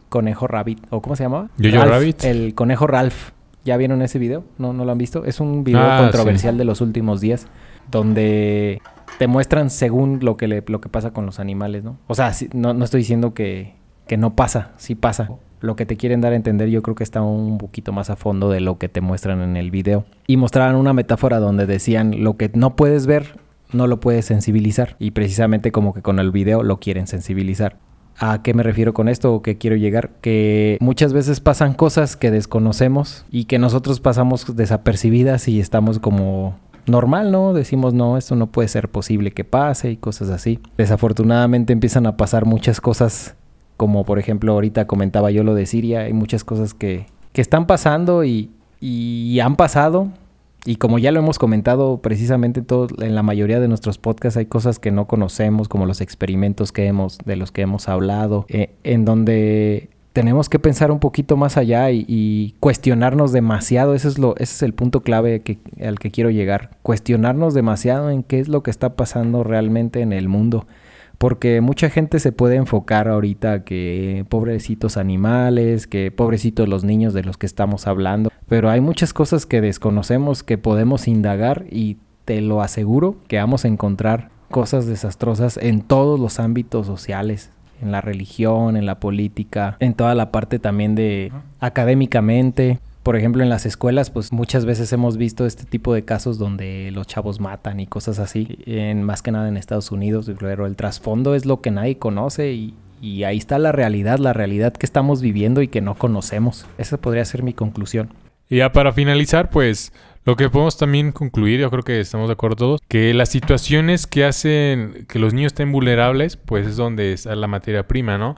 conejo rabbit, o ¿cómo se llamaba? Yo-Yo Rabbit. El conejo Ralph. ¿Ya vieron ese video? ¿No, no lo han visto? Es un video ah, controversial de los últimos días donde te muestran según lo que, le, lo que pasa con los animales, ¿no? O sea, no, no estoy diciendo que, que no pasa, sí pasa. Lo que te quieren dar a entender yo creo que está un poquito más a fondo de lo que te muestran en el video. Y mostraban una metáfora donde decían lo que no puedes ver, no lo puedes sensibilizar. Y precisamente como que con el video lo quieren sensibilizar. ¿A qué me refiero con esto o qué quiero llegar? Que muchas veces pasan cosas que desconocemos y que nosotros pasamos desapercibidas y estamos como normal, ¿no? Decimos, no, esto no puede ser posible que pase y cosas así. Desafortunadamente empiezan a pasar muchas cosas, como por ejemplo ahorita comentaba yo lo de Siria, hay muchas cosas que, que están pasando y, y han pasado y como ya lo hemos comentado precisamente todo, en la mayoría de nuestros podcasts hay cosas que no conocemos, como los experimentos que hemos, de los que hemos hablado, eh, en donde tenemos que pensar un poquito más allá y, cuestionarnos demasiado. Ese es, lo, ese es el punto clave al que quiero llegar. Cuestionarnos demasiado en qué es lo que está pasando realmente en el mundo. Porque mucha gente se puede enfocar ahorita que pobrecitos animales, que pobrecitos los niños de los que estamos hablando. Pero hay muchas cosas que desconocemos que podemos indagar y te lo aseguro que vamos a encontrar cosas desastrosas en todos los ámbitos sociales, en la religión, en la política, en toda la parte también de académicamente por ejemplo, en las escuelas, pues muchas veces hemos visto este tipo de casos donde los chavos matan y cosas así, en, más que nada en Estados Unidos, pero el trasfondo es lo que nadie conoce y, y ahí está la realidad, la realidad que estamos viviendo y que no conocemos. Esa podría ser mi conclusión. Y ya para finalizar, pues lo que podemos también concluir, yo creo que estamos de acuerdo todos, que las situaciones que hacen que los niños estén vulnerables, pues es donde está la materia prima, ¿no?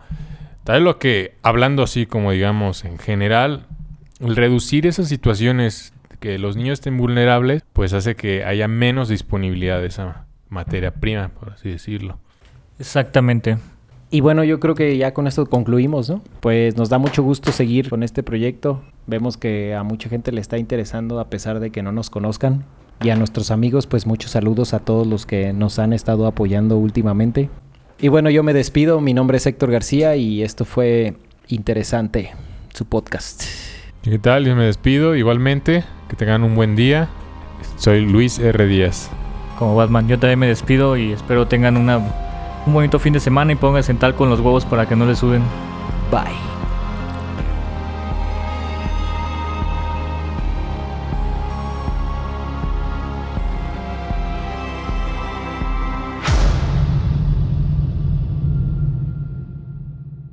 Tal lo que, hablando así como digamos en general, el reducir esas situaciones que los niños estén vulnerables, pues hace que haya menos disponibilidad de esa materia prima, por así decirlo. Exactamente. Y bueno, yo creo que ya con esto concluimos, ¿no? Pues nos da mucho gusto seguir con este proyecto. Vemos que a mucha gente le está interesando a pesar de que no nos conozcan. Y a nuestros amigos, pues muchos saludos a todos los que nos han estado apoyando últimamente. Y bueno, yo me despido. Mi nombre es Héctor García y esto fue interesante, su podcast. ¿Qué tal? Yo me despido igualmente. Que tengan un buen día. Soy Luis R. Díaz. Como Batman, yo también me despido y espero tengan un bonito fin de semana y pónganse en tal con los huevos para que no les suben. Bye.